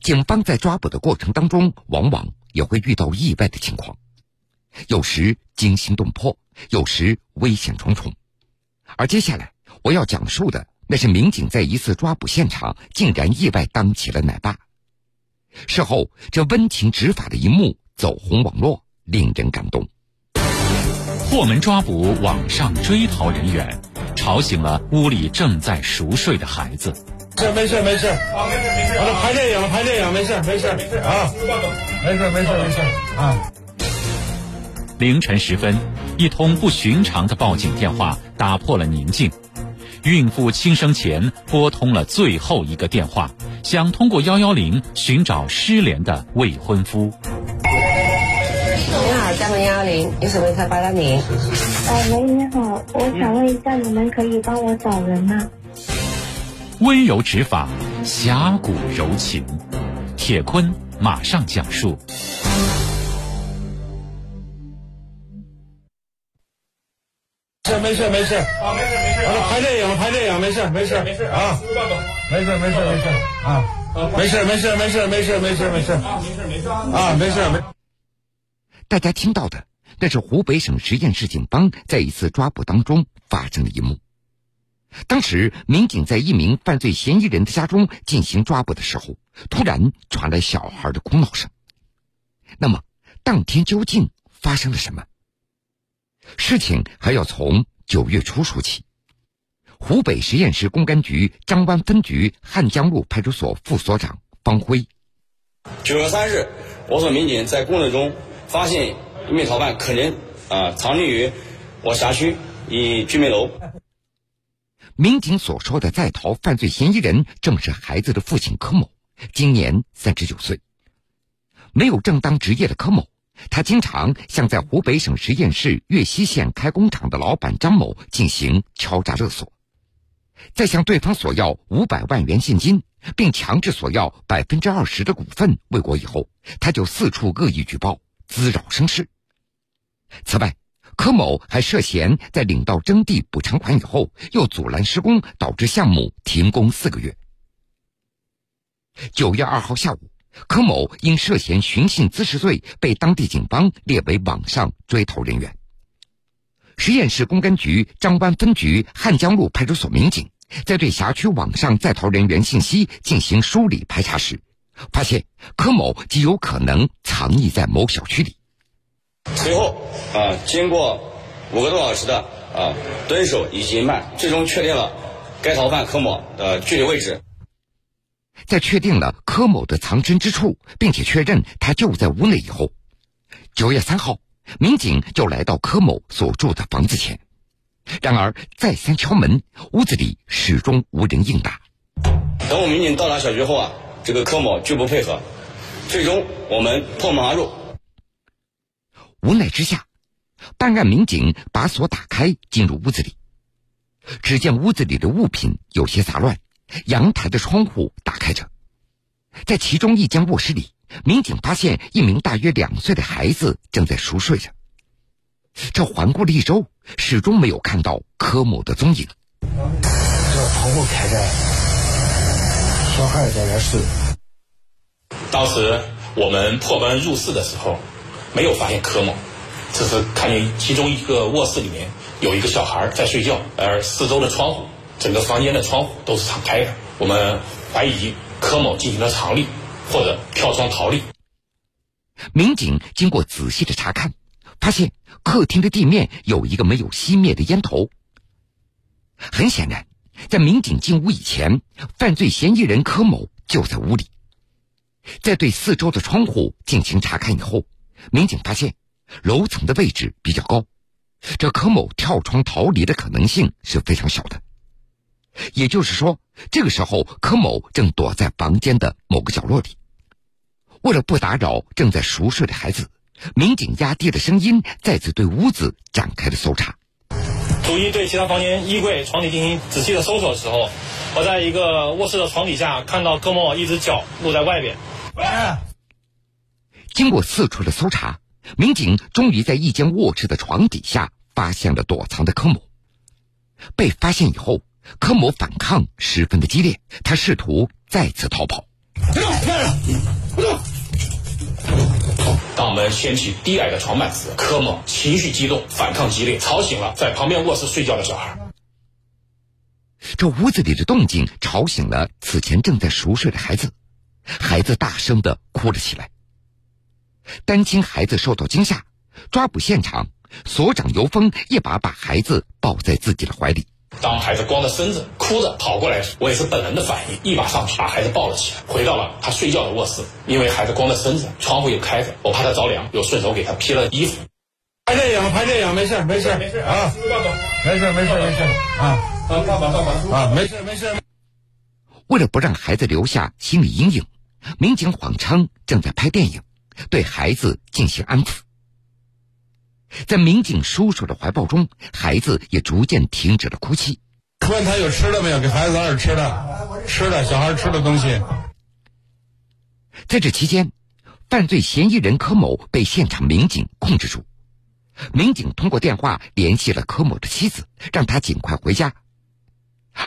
警方在抓捕的过程当中，往往也会遇到意外的情况，有时惊心动魄，有时危险重重。而接下来我要讲述的，那是民警在一次抓捕现场竟然意外当起了奶爸。事后，这温情执法的一幕走红网络，令人感动。破门抓捕网上追逃人员，吵醒了屋里正在熟睡的孩子。是没事没事，啊没事没事，我拍电影拍电影没事没事没事啊，没事没事没事啊。凌晨时分，一通不寻常的报警电话打破了宁静。孕妇轻生前拨通了最后一个电话，想通过幺幺零寻找失联的未婚夫。你好，江门幺幺零，有什么可以帮到你？呃，喂，你好，我想问一下，你们可以帮我找人吗？温柔执法，侠骨柔情，铁坤马上讲述。事没事没事，啊没事。没事，我拍电影拍电影没事没事。没事啊，没事没事没事。啊，没事没事没事没事没事没事啊没事没事啊没事没。大家听到的，那是湖北省十堰市警方在一次抓捕当中发生的一幕。当时，民警在一名犯罪嫌疑人的家中进行抓捕的时候，突然传来小孩的哭闹声。那么，当天究竟发生了什么？事情还要从九月初说起。湖北十堰市公安局张湾分局汉江路派出所副所长方辉。九月三日，我所民警在工作中发现一名逃犯，可能啊藏匿于我辖区一居民楼。民警所说的在逃犯罪嫌疑人，正是孩子的父亲柯某，今年三十九岁。没有正当职业的柯某，他经常向在湖北省十堰市岳西县开工厂的老板张某进行敲诈勒索，再向对方索要五百万元现金，并强制索要百分之二十的股份未果以后，他就四处恶意举报，滋扰生事。此外，柯某还涉嫌在领到征地补偿款以后，又阻拦施工，导致项目停工四个月。九月二号下午，柯某因涉嫌寻衅滋事罪，被当地警方列为网上追逃人员。十堰市公安局张湾分局汉江路派出所民警在对辖区网上在逃人员信息进行梳理排查时，发现柯某极有可能藏匿在某小区里。随后啊，经过五个多小时的啊蹲守以及慢，最终确定了该逃犯柯某的具体位置。在确定了柯某的藏身之处，并且确认他就在屋内以后，九月三号，民警就来到柯某所住的房子前。然而再三敲门，屋子里始终无人应答。等我们民警到达小区后啊，这个柯某拒不配合，最终我们破门而入。无奈之下，办案民警把锁打开，进入屋子里。只见屋子里的物品有些杂乱，阳台的窗户打开着，在其中一间卧室里，民警发现一名大约两岁的孩子正在熟睡着。这环顾了一周，始终没有看到柯某的踪影。这窗户开着，小孩在那睡。当时我们破门入室的时候。没有发现柯某，只是看见其中一个卧室里面有一个小孩在睡觉，而四周的窗户，整个房间的窗户都是敞开的。我们怀疑柯某进行了藏匿或者跳窗逃离。民警经过仔细的查看，发现客厅的地面有一个没有熄灭的烟头。很显然，在民警进屋以前，犯罪嫌疑人柯某就在屋里。在对四周的窗户进行查看以后。民警发现，楼层的位置比较高，这柯某跳窗逃离的可能性是非常小的。也就是说，这个时候柯某正躲在房间的某个角落里。为了不打扰正在熟睡的孩子，民警压低了声音，再次对屋子展开了搜查。逐一对其他房间衣柜、床底进行仔细的搜索的时候，我在一个卧室的床底下看到柯某一只脚露在外边。经过四处的搜查，民警终于在一间卧室的床底下发现了躲藏的柯某。被发现以后，柯某反抗十分的激烈，他试图再次逃跑。别动，别动，不动。当我们掀起低矮的床板时，柯某情绪激动，反抗激烈，吵醒了在旁边卧室睡觉的小孩。这屋子里的动静吵醒了此前正在熟睡的孩子，孩子大声的哭了起来。担心孩子受到惊吓，抓捕现场，所长尤峰一把把孩子抱在自己的怀里。当孩子光着身子哭着跑过来时，我也是本能的反应，一把上去把孩子抱了起来，回到了他睡觉的卧室。因为孩子光着身子，窗户又开着，我怕他着凉，又顺手给他披了衣服。拍电影，拍电影，没事，没事，没事啊，没事，没事，没事啊，啊，爸爸，爸爸，啊，没事，没事。为了不让孩子留下心理阴影，民警谎称正在拍电影，对孩子进行安抚。在民警叔叔的怀抱中，孩子也逐渐停止了哭泣。问他有吃的没有？给孩子拿点吃的，吃的小孩吃的东西。在这期间，犯罪嫌疑人柯某被现场民警控制住。民警通过电话联系了柯某的妻子，让他尽快回家。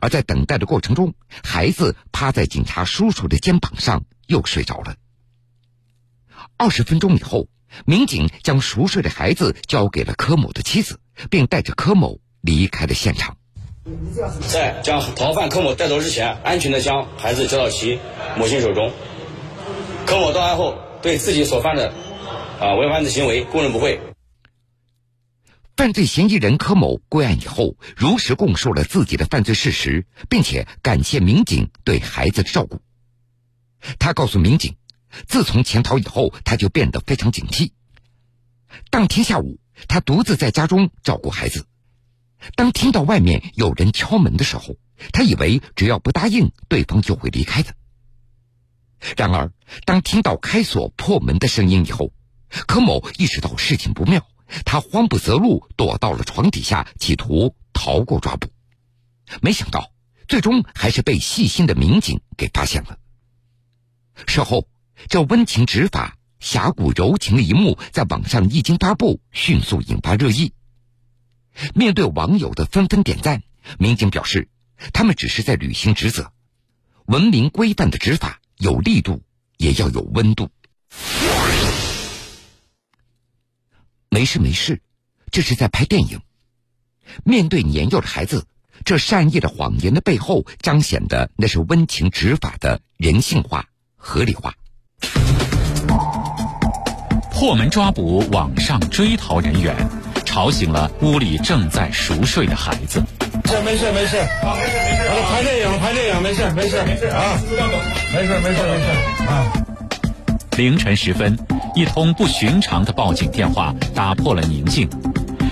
而在等待的过程中，孩子趴在警察叔叔的肩膀上又睡着了。二十分钟以后，民警将熟睡的孩子交给了柯某的妻子，并带着柯某离开了现场。在将逃犯柯某带走之前，安全的将孩子交到其母亲手中。柯某到案后，对自己所犯的啊违法的行为供认不讳。犯罪嫌疑人柯某归案以后，如实供述了自己的犯罪事实，并且感谢民警对孩子的照顾。他告诉民警，自从潜逃以后，他就变得非常警惕。当天下午，他独自在家中照顾孩子。当听到外面有人敲门的时候，他以为只要不答应，对方就会离开的。然而，当听到开锁破门的声音以后，柯某意识到事情不妙。他慌不择路，躲到了床底下，企图逃过抓捕。没想到，最终还是被细心的民警给发现了。事后，这温情执法、侠骨柔情的一幕在网上一经发布，迅速引发热议。面对网友的纷纷点赞，民警表示，他们只是在履行职责。文明规范的执法，有力度，也要有温度。没事没事，这是在拍电影。面对年幼的孩子，这善意的谎言的背后，彰显的那是温情执法的人性化、合理化。破门抓捕网上追逃人员，吵醒了屋里正在熟睡的孩子。没事没事没事，啊没事没事，拍电影拍电影，没事没事没事啊，没事没事没事啊。凌晨时分，一通不寻常的报警电话打破了宁静。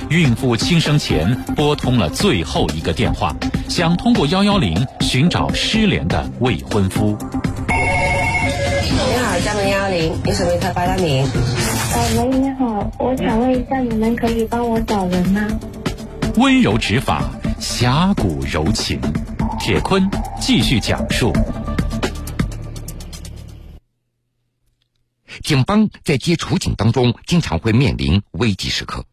孕妇轻生前拨通了最后一个电话，想通过幺幺零寻找失联的未婚夫。你好，加门幺幺零，有什么可以帮到您？喂，你好，我想问一下，你们可以帮我找人吗？温柔执法，侠骨柔情。铁坤继续讲述。警方在接处警当中，经常会面临危机时刻，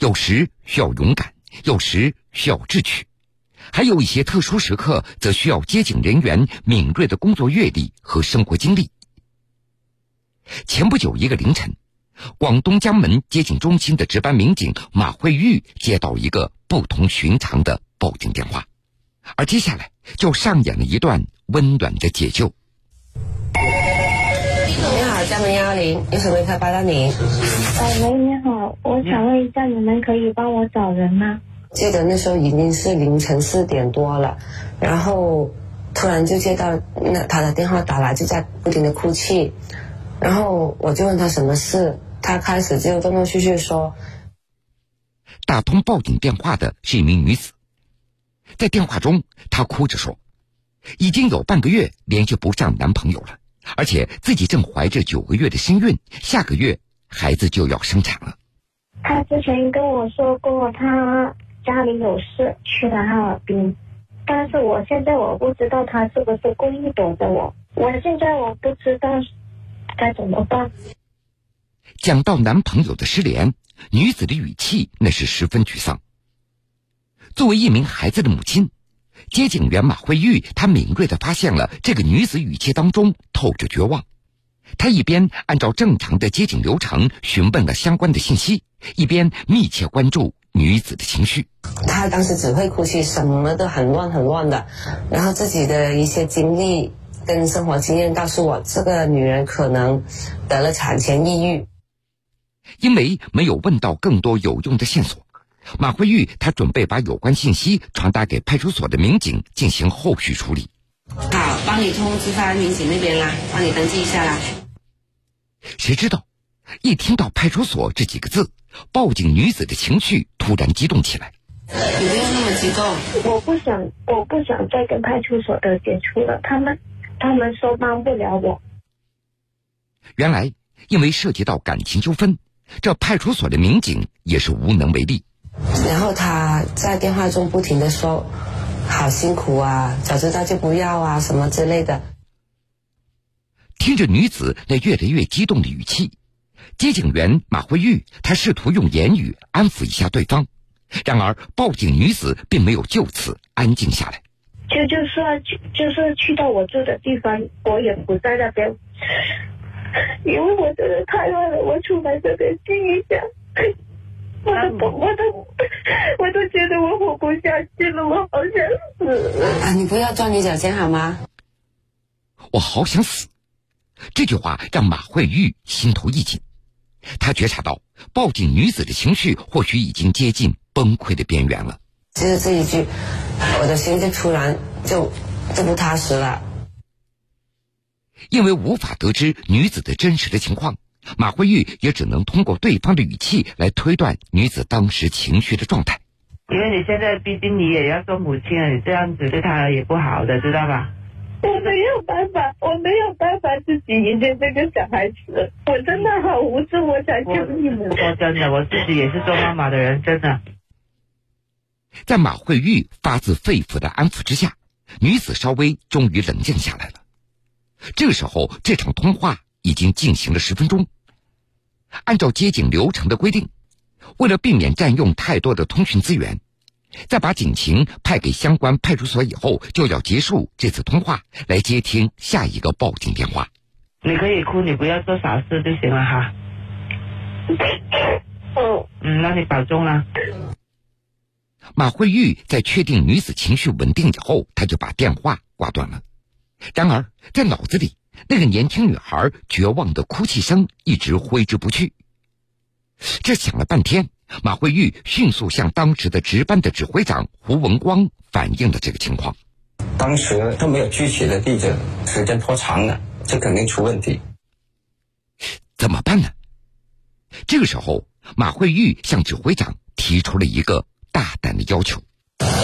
有时需要勇敢，有时需要智取，还有一些特殊时刻，则需要接警人员敏锐的工作阅历和生活经历。前不久一个凌晨，广东江门接警中心的值班民警马慧玉接到一个不同寻常的报警电话，而接下来就上演了一段温暖的解救。你好，江门幺幺零，有什么可以帮到您？呃，喂，你好，我想问一下，你们可以帮我找人吗？记得那时候已经是凌晨四点多了，然后突然就接到那他的电话打来，就在不停的哭泣，然后我就问他什么事，他开始就断断续续说，打通报警电话的是一名女子，在电话中，她哭着说，已经有半个月联系不上男朋友了，而且自己正怀着九个月的身孕，下个月孩子就要生产了。他之前跟我说过，他家里有事去了哈尔滨，但是我现在我不知道他是不是故意躲着我，我现在我不知道该怎么办。讲到男朋友的失联，女子的语气那是十分沮丧。作为一名孩子的母亲，接警员马慧玉，她敏锐的发现了这个女子语气当中透着绝望。她一边按照正常的接警流程询问了相关的信息，一边密切关注女子的情绪。她当时只会哭泣，什么都很乱很乱的，然后自己的一些经历跟生活经验告诉我，这个女人可能得了产前抑郁。因为没有问到更多有用的线索。马慧玉，她准备把有关信息传达给派出所的民警进行后续处理。好，帮你通知发民警那边啦，帮你登记一下啦。谁知道，一听到派出所这几个字，报警女子的情绪突然激动起来。你不用那么激动，我不想，我不想再跟派出所的接触了。他们，他们说帮不了我。原来，因为涉及到感情纠纷，这派出所的民警也是无能为力。然后他在电话中不停的说：“好辛苦啊，早知道就不要啊，什么之类的。”听着女子那越来越激动的语气，接警员马慧玉他试图用言语安抚一下对方，然而报警女子并没有就此安静下来。就就算去，就算去到我住的地方，我也不在那边，因为我真的太乱了。我出来这边静一下。我都我都我都觉得我活不下去了，我好想死啊！你不要钻牛角尖好吗？我好想死，这句话让马慧玉心头一紧。她觉察到报警女子的情绪或许已经接近崩溃的边缘了。就是这一句，我的心就突然就就不踏实了。因为无法得知女子的真实的情况。马慧玉也只能通过对方的语气来推断女子当时情绪的状态。因为你现在毕竟你也要做母亲了，你这样子对她也不好的，知道吧？我没有办法，我没有办法自己迎接这个小孩子，我真的好无助，我想救你们。说真的，我自己也是做妈妈的人，真的。在马慧玉发自肺腑的安抚之下，女子稍微终于冷静下来了。这个时候，这场通话。已经进行了十分钟。按照接警流程的规定，为了避免占用太多的通讯资源，在把警情派给相关派出所以后，就要结束这次通话，来接听下一个报警电话。你可以哭，你不要做傻事就行了哈。哦，嗯，那你保重了。马慧玉在确定女子情绪稳定以后，她就把电话挂断了。然而，在脑子里。那个年轻女孩绝望的哭泣声一直挥之不去。这想了半天，马慧玉迅速向当时的值班的指挥长胡文光反映了这个情况。当时都没有具体的地址，时间拖长了，这肯定出问题。怎么办呢？这个时候，马慧玉向指挥长提出了一个大胆的要求。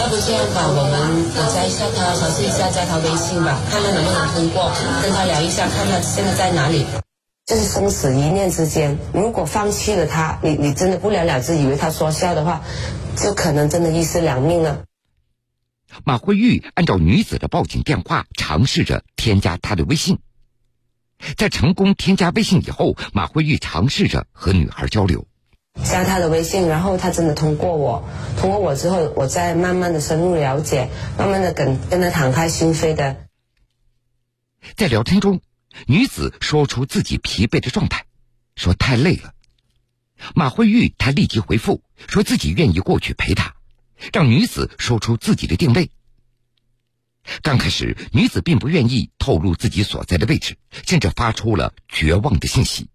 要不这样吧，我们我加一下他，尝试一下加他微信吧，看看能不能通过，跟他聊一下，看他现在在哪里。这是生死一念之间，如果放弃了他，你你真的不了了之，以为他说笑的话，就可能真的一尸两命了。马慧玉按照女子的报警电话，尝试着添加他的微信。在成功添加微信以后，马慧玉尝试着和女孩交流。加他的微信，然后他真的通过我，通过我之后，我再慢慢的深入了解，慢慢的跟跟他敞开心扉的。在聊天中，女子说出自己疲惫的状态，说太累了。马慧玉她立即回复，说自己愿意过去陪她，让女子说出自己的定位。刚开始，女子并不愿意透露自己所在的位置，甚至发出了绝望的信息。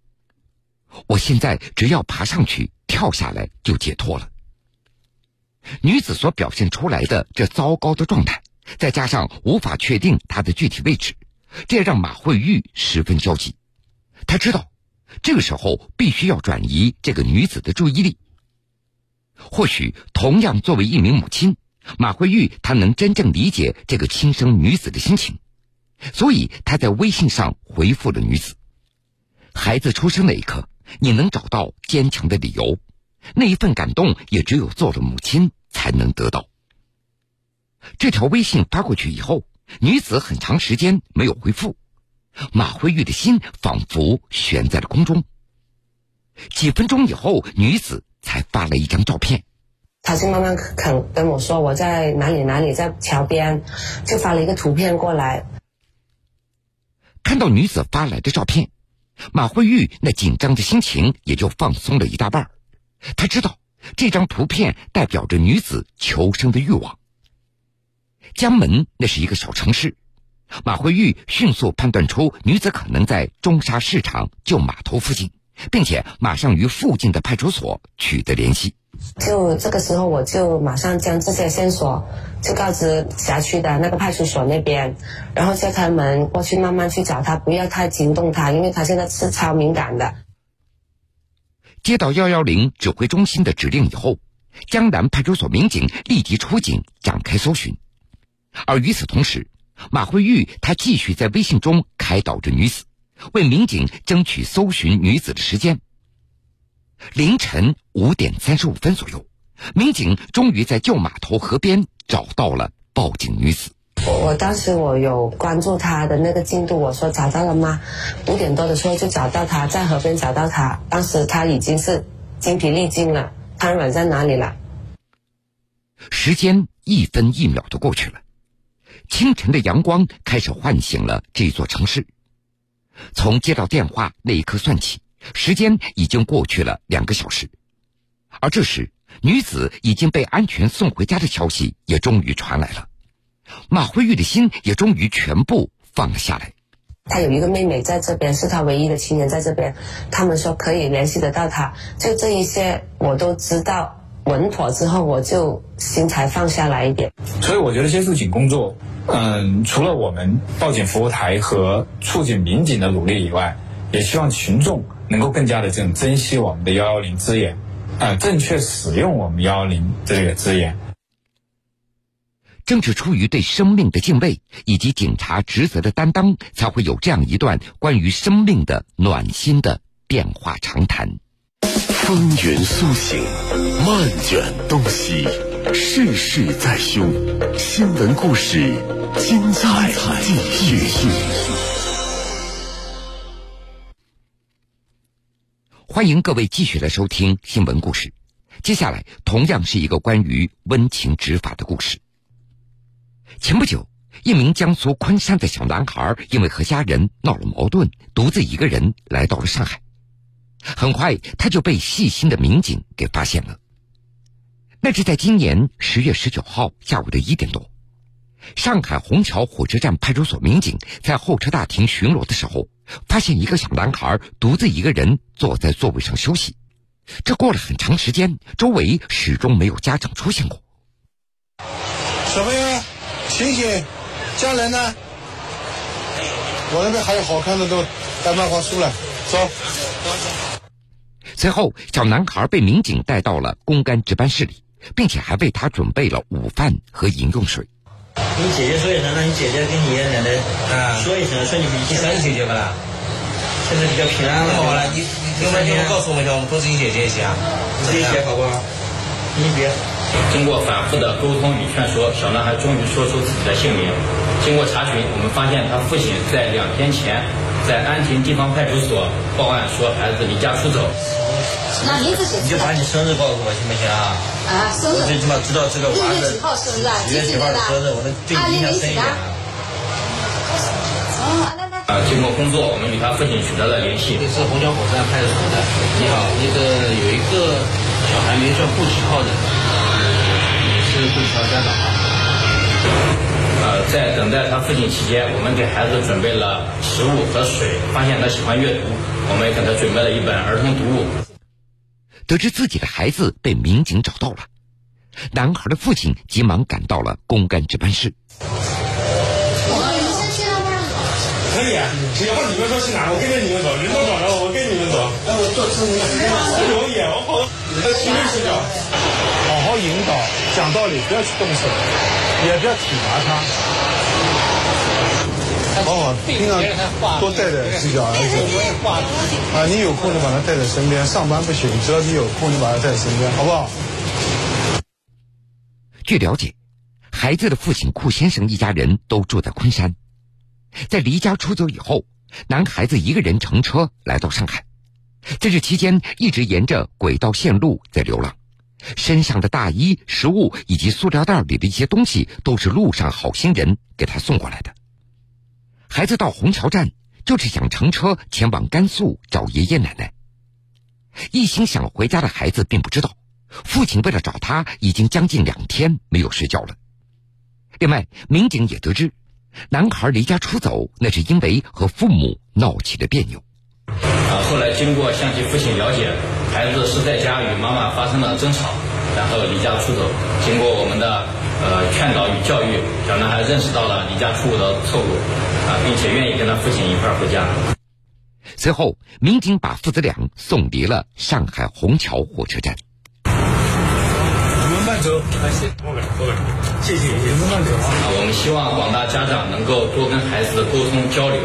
我现在只要爬上去，跳下来就解脱了。女子所表现出来的这糟糕的状态，再加上无法确定她的具体位置，这让马慧玉十分焦急。他知道，这个时候必须要转移这个女子的注意力。或许，同样作为一名母亲，马慧玉她能真正理解这个亲生女子的心情，所以她在微信上回复了女子：“孩子出生那一刻。”你能找到坚强的理由，那一份感动也只有做了母亲才能得到。这条微信发过去以后，女子很长时间没有回复，马慧玉的心仿佛悬在了空中。几分钟以后，女子才发了一张照片。他就慢慢肯跟我说我在哪里哪里，在桥边，就发了一个图片过来。看到女子发来的照片，马慧玉那紧张的心情也就放松了一大半。她知道这张图片代表着女子求生的欲望。江门那是一个小城市，马慧玉迅速判断出女子可能在中沙市场旧码头附近，并且马上与附近的派出所取得联系。就这个时候，我就马上将这些线索就告知辖区的那个派出所那边，然后叫他们过去慢慢去找他，不要太惊动他，因为他现在是超敏感的。接到幺幺零指挥中心的指令以后，江南派出所民警立即出警展开搜寻。而与此同时，马慧玉她继续在微信中开导着女子，为民警争取搜寻女子的时间。凌晨五点三十五分左右，民警终于在旧码头河边找到了报警女子。我我当时我有关注她的那个进度，我说找到了吗？五点多的时候就找到她，在河边找到她。当时她已经是精疲力尽了，瘫软在哪里了？时间一分一秒的过去了。清晨的阳光开始唤醒了这座城市。从接到电话那一刻算起，时间已经过去了两个小时。而这时，女子已经被安全送回家的消息也终于传来了。马辉玉的心也终于全部放了下来。他有一个妹妹在这边，是他唯一的亲人在这边。他们说可以联系得到他，就这一些我都知道稳妥之后，我就心才放下来一点。所以我觉得接触警工作。嗯，除了我们报警服务台和处警民警的努力以外，也希望群众能够更加的这种珍惜我们的幺幺零资源，啊，正确使用我们幺幺零这个资源。正是出于对生命的敬畏以及警察职责的担当，才会有这样一段关于生命的暖心的电话长谈。风云苏醒，漫卷东西。世事在胸，新闻故事精彩继续。欢迎各位继续来收听新闻故事。接下来同样是一个关于温情执法的故事。前不久，一名江苏昆山的小男孩因为和家人闹了矛盾，独自一个人来到了上海。很快，他就被细心的民警给发现了。那是在今年十月十九号下午的一点多，上海虹桥火车站派出所民警在候车大厅巡逻的时候，发现一个小男孩独自一个人坐在座位上休息。这过了很长时间，周围始终没有家长出现过。小朋友，醒醒，家人呢？我那边还有好看的都带漫画书了，走。随后，小男孩被民警带到了公安值班室里。并且还为他准备了午饭和饮用水。你姐姐说一声，让你姐姐跟你爷爷奶奶啊说一声，说你你想你姐姐不啦？现在比较平安了。好了，你你慢点告诉我们一下，我们通知你姐姐一下。你姐姐好不好？你别。经过反复的沟通与劝说，小男孩终于说出自己的姓名。经过查询，我们发现他父亲在两天前在安亭地方派出所报案，说孩子离家出走。那名字写你就把你生日告诉我行不行啊？啊，生日。我最起码知道这个娃子几号生日啊？几月几号的生日，我能对你印象深一点。哦，那那。啊，经过工作，我们与他父亲取得了联系。这是虹桥火车站派出所的。你好，那个有一个小孩没上户籍号的，你是顾启浩家长吗？呃，在等待他父亲期间，我们给孩子准备了食物和水，发现他喜欢阅读，我们也给他准备了一本儿童读物。得知自己的孩子被民警找到了，男孩的父亲急忙赶到了公安值班室。可以，只要你们说去哪，我跟着你们走。人都找着我，我跟你们走。那我坐车，我有眼，我跑，去认识脚，好好引导，讲道理，不要去动手，也不要体罚他。好好，平常多带带这小儿子啊！你有空就把他带在身边，上班不行，只要你有空就把他带在身边，好不好？据了解，孩子的父亲库先生一家人都住在昆山，在离家出走以后，男孩子一个人乘车来到上海，在这期间一直沿着轨道线路在流浪，身上的大衣、食物以及塑料袋里的一些东西都是路上好心人给他送过来的。孩子到虹桥站就是想乘车前往甘肃找爷爷奶奶。一心想回家的孩子并不知道，父亲为了找他已经将近两天没有睡觉了。另外，民警也得知，男孩离家出走那是因为和父母闹起了别扭。啊，后来经过向其父亲了解，孩子是在家与妈妈发生了争吵，然后离家出走。经过我们的呃劝导与教育，小男孩认识到了离家出走的错误，啊，并且愿意跟他父亲一块儿回家。随后，民警把父子俩送离了上海虹桥火车站。你们慢走，谢谢，谢谢，你们慢走啊。啊，我们希望广大家长能够多跟孩子沟通交流。